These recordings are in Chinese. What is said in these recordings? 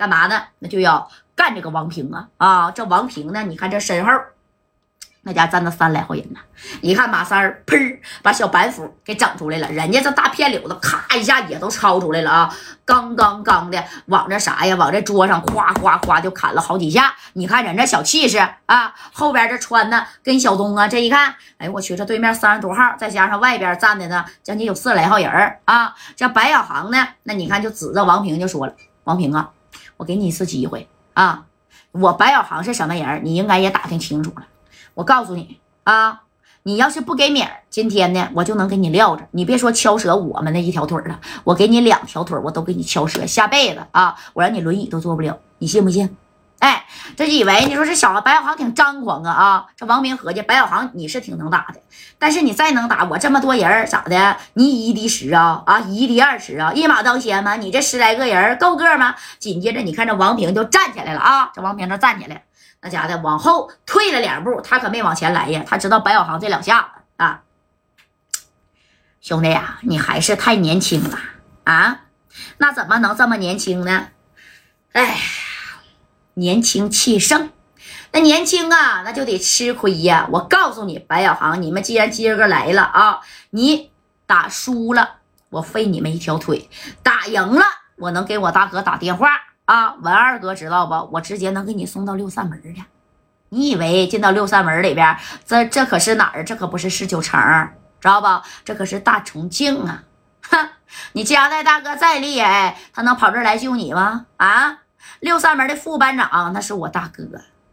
干嘛呢？那就要干这个王平啊啊！这王平呢，你看这身后。那家站着三来号人呢，一看马三儿，砰，把小板斧给整出来了。人家这大片柳子，咔一下也都抄出来了啊！刚刚刚的往这啥呀？往这桌上哗哗哗就砍了好几下。你看人这小气势啊！后边这穿的跟小东啊，这一看，哎呦我去，这对面三十多号，再加上外边站的呢，将近有四十来号人啊！这白小航呢，那你看就指着王平就说了：“王平啊，我给你一次机会啊！我白小航是什么人？你应该也打听清楚了。”我告诉你啊，你要是不给米儿，今天呢，我就能给你撂着。你别说敲折我们那一条腿了，我给你两条腿，我都给你敲折。下辈子啊，我让你轮椅都坐不了，你信不信？哎，这以为你说这小子白小航挺张狂啊啊！这王明合计，白小航你是挺能打的，但是你再能打，我这么多人咋的？你以一敌十啊啊，以一敌二十啊，一马当先吗？你这十来个人够个吗？紧接着你看这王平就站起来了啊，这王平这站起来。那家的往后退了两步，他可没往前来呀。他知道白小航这两下子啊，兄弟呀，你还是太年轻了啊！那怎么能这么年轻呢？哎，年轻气盛，那年轻啊，那就得吃亏呀。我告诉你，白小航，你们既然今儿个来了啊，你打输了，我废你们一条腿；打赢了，我能给我大哥打电话。啊，文二哥知道不？我直接能给你送到六扇门去。你以为进到六扇门里边，这这可是哪儿？这可不是十九城，知道不？这可是大重庆啊！哼，你家代大哥再厉害，他能跑这儿来救你吗？啊，六扇门的副班长那是我大哥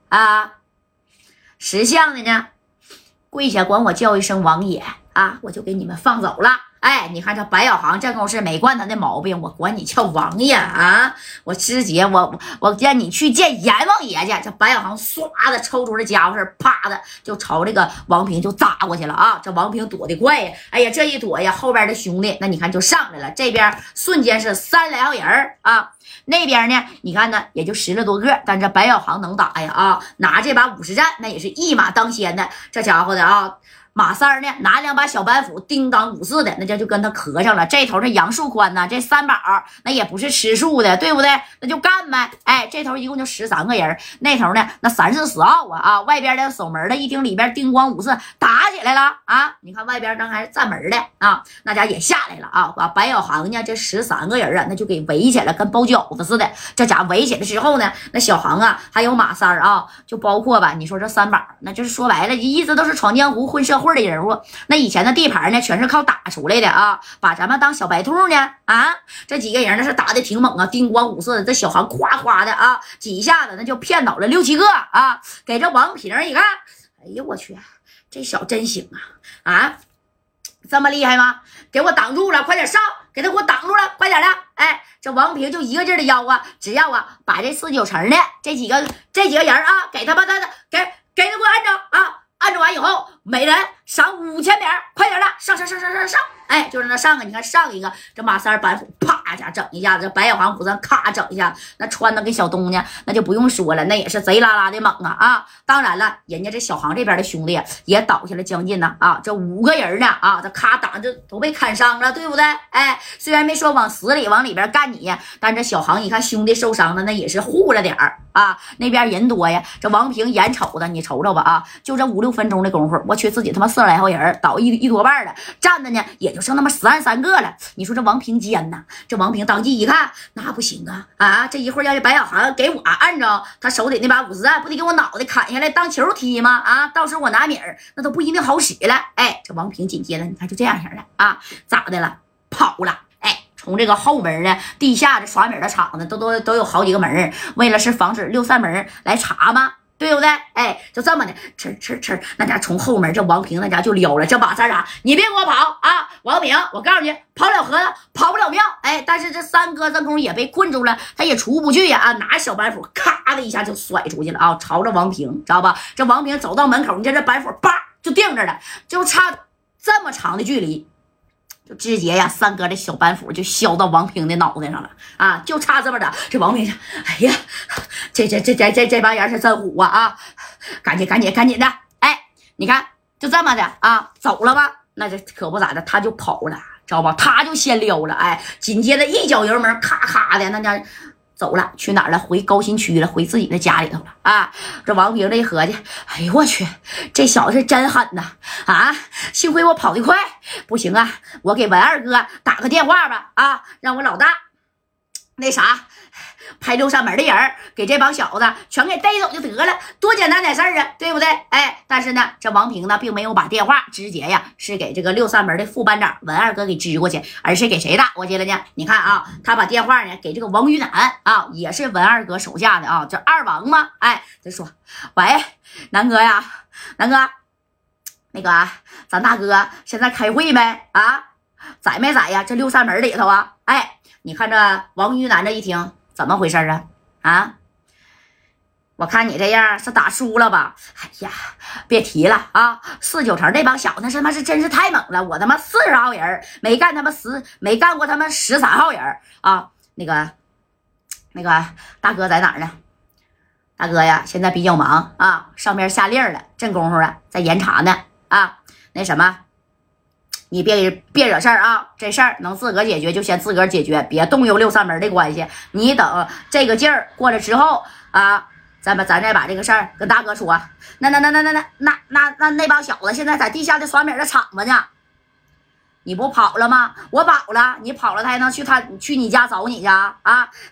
啊。识相的呢，跪下管我叫一声王爷啊，我就给你们放走了。哎，你看这白小航这公是没惯他的毛病，我管你叫王爷啊！我直接我我见你去见阎王爷去。这白小航唰的抽出这家伙事啪的就朝这个王平就扎过去了啊！这王平躲得快呀！哎呀，这一躲呀，后边的兄弟那你看就上来了，这边瞬间是三来号人啊，那边呢你看呢也就十来多个，但这白小航能打呀啊！拿这把五十战那也是一马当先的，这家伙的啊！马三儿呢，拿两把小板斧，叮当五四的，那叫就跟他磕上了。这头是杨树宽呐，这三宝那也不是吃素的，对不对？那就干呗。哎，这头一共就十三个人，那头呢，那三四十号啊啊！外边的守门的一听里边叮咣五四打起来了啊！你看外边正还站门的啊，那家也下来了啊！把白小航呢，这十三个人啊，那就给围起来，跟包饺子似的。这家围起来之后呢，那小航啊，还有马三儿啊，就包括吧，你说这三宝，那就是说白了，一直都是闯江湖混社会。的人物，那以前的地盘呢，全是靠打出来的啊！把咱们当小白兔呢啊！这几个人那是打的挺猛啊，叮咣五四的，这小航夸夸的啊，几下子那就骗倒了六七个啊！给这王平一看，哎呦我去，这小真行啊啊！这么厉害吗？给我挡住了，快点上，给他给我挡住了，快点的！哎，这王平就一个劲的吆啊，只要啊把这四九城的这几个这几个人啊，给他把他的给给他给我按着啊！按住完以后，每人赏五千点，快点的，上上上上上上！哎，就让他上啊！你看上一个，这马三板斧啪一下整一下子，这白小航虎子咔整一下，那穿的跟小东呢，那就不用说了，那也是贼拉拉的猛啊啊！当然了，人家这小航这边的兄弟也倒下了将近呢啊，这五个人呢啊，这咔打这都被砍伤了，对不对？哎，虽然没说往死里往里边干你，但这小航一看兄弟受伤了，那也是护了点儿啊。那边人多呀，这王平眼瞅的，你瞅瞅吧啊，就这五六分钟的功夫，我去自己他妈四十来号人倒一一多半了，站着呢也。就剩那么十二三个了，你说这王平奸呐？这王平当即一看，那不行啊啊！这一会儿要是白小航给我按着他手里那把五十弹，不得给我脑袋砍下来当球踢吗？啊，到时候我拿米儿那都不一定好使了。哎，这王平紧接着你看就这样式的啊，咋的了？跑了！从这个后门呢，地下的耍米的场子都都都有好几个门，为了是防止六扇门来查吗？对不对？哎，就这么的，哧哧哧，那家从后门这王平那家就撩了。这马三啊，你别给我跑啊！王平，我告诉你，跑了河跑不了庙。哎，但是这三哥这功夫也被困住了，他也出不去呀！啊，拿小板斧，咔的一下就甩出去了啊，朝着王平，知道吧？这王平走到门口，你看这板斧，叭就定着了，就差这么长的距离。就直接呀，三哥这小板斧就削到王平的脑袋上了啊！就差这么着，这王平，哎呀，这这这这这这帮人是真虎啊啊！赶紧赶紧赶紧的，哎，你看就这么的啊，走了吧？那这可不咋的，他就跑了，知道吧？他就先溜了，哎，紧接着一脚油门，咔咔的那家走了，去哪儿了？回高新区了，回自己的家里头了啊！这王平这一合计，哎呦我去，这小子是真狠呐！啊，幸亏我跑得快，不行啊，我给文二哥打个电话吧啊，让我老大那啥。拍六扇门的人给这帮小子全给逮走就得了，多简单点事儿啊，对不对？哎，但是呢，这王平呢，并没有把电话直接呀，是给这个六扇门的副班长文二哥给支过去，而是给谁打过去了呢？你看啊，他把电话呢给这个王玉南啊，也是文二哥手下的啊，这二王嘛。哎，他说：“喂，南哥呀，南哥，那个咱大哥现在开会没啊？在没在呀？这六扇门里头啊？哎，你看这王玉南这一听。”怎么回事啊？啊！我看你这样是打输了吧？哎呀，别提了啊！四九城那帮小子他妈是真是太猛了！我他妈四十号人没干他妈十没干过他妈十三号人啊！那个那个大哥在哪儿呢？大哥呀，现在比较忙啊，上边下令了，这功夫啊在严查呢啊！那什么。你别别惹事儿啊！这事儿能自个儿解决就先自个儿解决，别动用六扇门的关系。你等这个劲儿过来之后啊，咱们咱再把这个事儿跟大哥说。那那那那那那那那那那帮小子现在在地下的酸米的厂子呢，你不跑了吗？我跑了，你跑了他还能去他去你家找你去啊？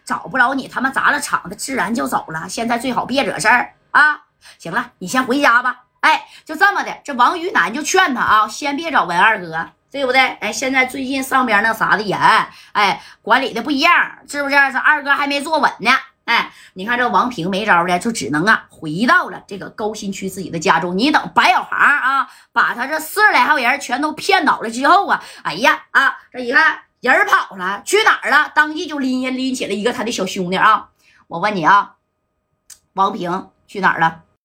找不着你，他们砸了厂子，自然就走了。现在最好别惹事儿啊！行了，你先回家吧。哎，就这么的，这王于南就劝他啊，先别找文二哥，对不对？哎，现在最近上边那啥的严，哎，管理的不一样，是不是？这二哥还没坐稳呢。哎，你看这王平没招的，就只能啊回到了这个高新区自己的家中。你等白小航啊，把他这四十来号人全都骗倒了之后啊，哎呀啊，这一看人跑了，去哪儿了？当即就拎拎起了一个他的小兄弟啊。我问你啊，王平去哪儿了？